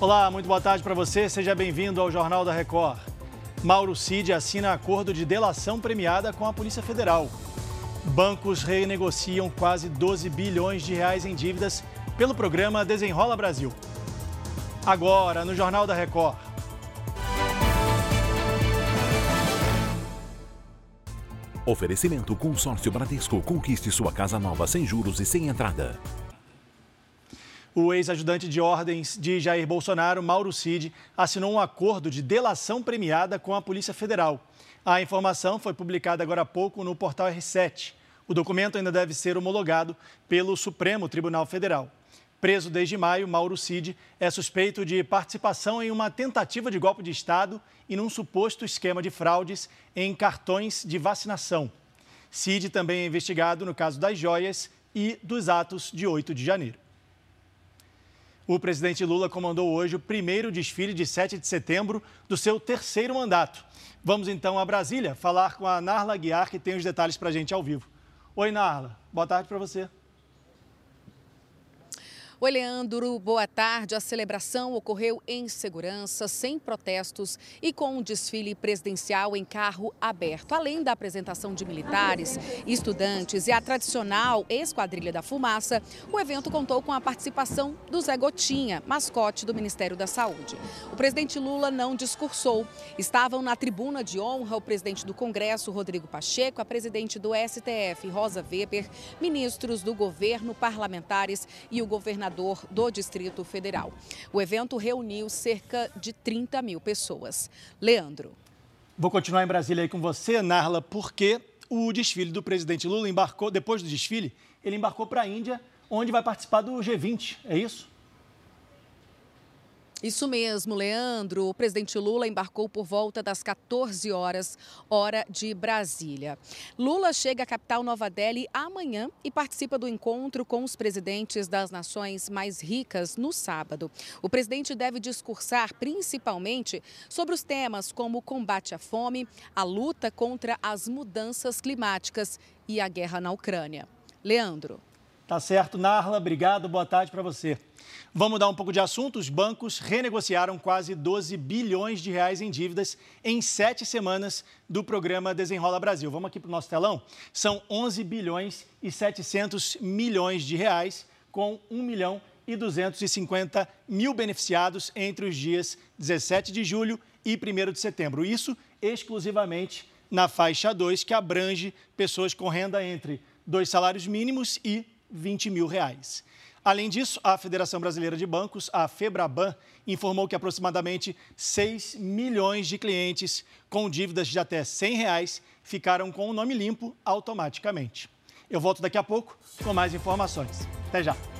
Olá, muito boa tarde para você. Seja bem-vindo ao Jornal da Record. Mauro Cid assina acordo de delação premiada com a Polícia Federal. Bancos renegociam quase 12 bilhões de reais em dívidas pelo programa Desenrola Brasil. Agora, no Jornal da Record. Oferecimento Consórcio Bradesco. Conquiste sua casa nova sem juros e sem entrada. O ex-ajudante de ordens de Jair Bolsonaro, Mauro Cid, assinou um acordo de delação premiada com a Polícia Federal. A informação foi publicada agora há pouco no portal R7. O documento ainda deve ser homologado pelo Supremo Tribunal Federal. Preso desde maio, Mauro Cid é suspeito de participação em uma tentativa de golpe de Estado e num suposto esquema de fraudes em cartões de vacinação. Cid também é investigado no caso das joias e dos atos de 8 de janeiro. O presidente Lula comandou hoje o primeiro desfile de 7 de setembro do seu terceiro mandato. Vamos então a Brasília falar com a Narla Guiar, que tem os detalhes para a gente ao vivo. Oi, Narla. Boa tarde para você. Oi, Leandro, boa tarde. A celebração ocorreu em segurança, sem protestos e com um desfile presidencial em carro aberto. Além da apresentação de militares, estudantes e a tradicional Esquadrilha da Fumaça, o evento contou com a participação do Zé Gotinha, mascote do Ministério da Saúde. O presidente Lula não discursou. Estavam na tribuna de honra o presidente do Congresso, Rodrigo Pacheco, a presidente do STF, Rosa Weber, ministros do governo, parlamentares e o governador governador do Distrito Federal. O evento reuniu cerca de 30 mil pessoas. Leandro. Vou continuar em Brasília aí com você, Narla, porque o desfile do presidente Lula embarcou, depois do desfile, ele embarcou para a Índia, onde vai participar do G20, é isso? Isso mesmo, Leandro. O presidente Lula embarcou por volta das 14 horas, hora de Brasília. Lula chega à capital Nova Delhi amanhã e participa do encontro com os presidentes das nações mais ricas no sábado. O presidente deve discursar principalmente sobre os temas como o combate à fome, a luta contra as mudanças climáticas e a guerra na Ucrânia. Leandro. Tá certo, Narla. Obrigado. Boa tarde para você. Vamos mudar um pouco de assunto. Os bancos renegociaram quase 12 bilhões de reais em dívidas em sete semanas do programa Desenrola Brasil. Vamos aqui para o nosso telão. São 11 bilhões e 700 milhões de reais, com 1 milhão e 250 mil beneficiados entre os dias 17 de julho e 1 de setembro. Isso exclusivamente na faixa 2, que abrange pessoas com renda entre dois salários mínimos e 20 mil reais. Além disso, a Federação Brasileira de Bancos, a FEBRABAN, informou que aproximadamente 6 milhões de clientes com dívidas de até 100 reais ficaram com o nome limpo automaticamente. Eu volto daqui a pouco com mais informações. Até já!